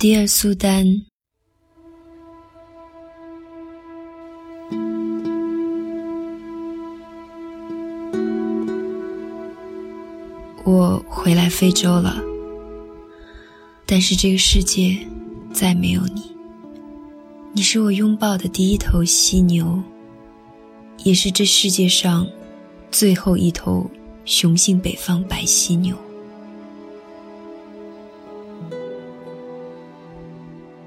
Dear 苏丹，我回来非洲了，但是这个世界再没有你。你是我拥抱的第一头犀牛，也是这世界上最后一头雄性北方白犀牛。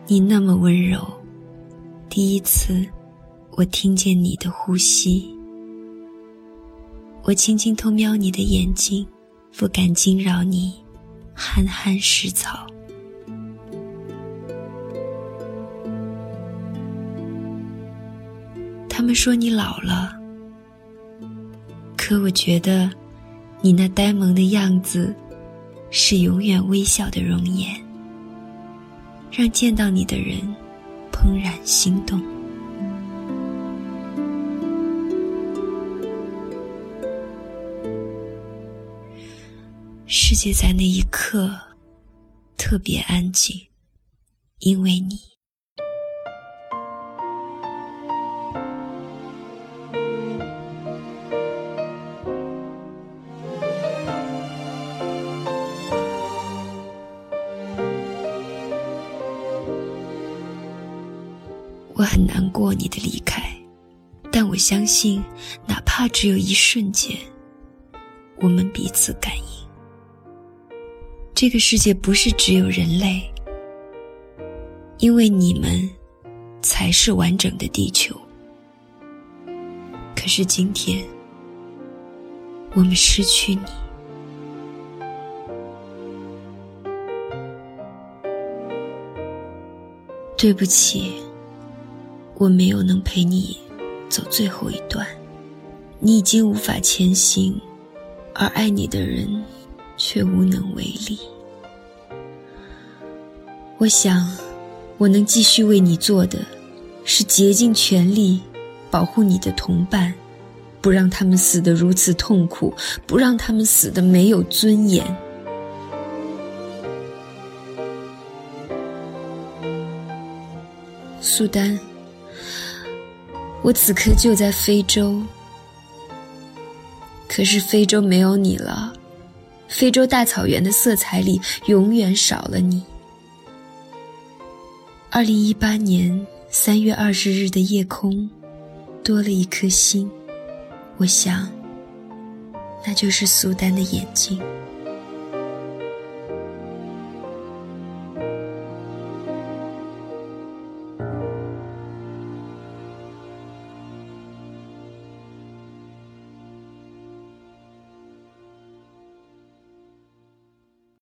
你那么温柔，第一次我听见你的呼吸，我轻轻偷瞄你的眼睛，不敢惊扰你憨憨食草。他们说你老了，可我觉得，你那呆萌的样子，是永远微笑的容颜。让见到你的人怦然心动。世界在那一刻特别安静，因为你。我很难过你的离开，但我相信，哪怕只有一瞬间，我们彼此感应。这个世界不是只有人类，因为你们才是完整的地球。可是今天，我们失去你，对不起。我没有能陪你走最后一段，你已经无法前行，而爱你的人却无能为力。我想，我能继续为你做的，是竭尽全力保护你的同伴，不让他们死得如此痛苦，不让他们死得没有尊严。苏丹。我此刻就在非洲，可是非洲没有你了，非洲大草原的色彩里永远少了你。二零一八年三月二十日的夜空，多了一颗星，我想，那就是苏丹的眼睛。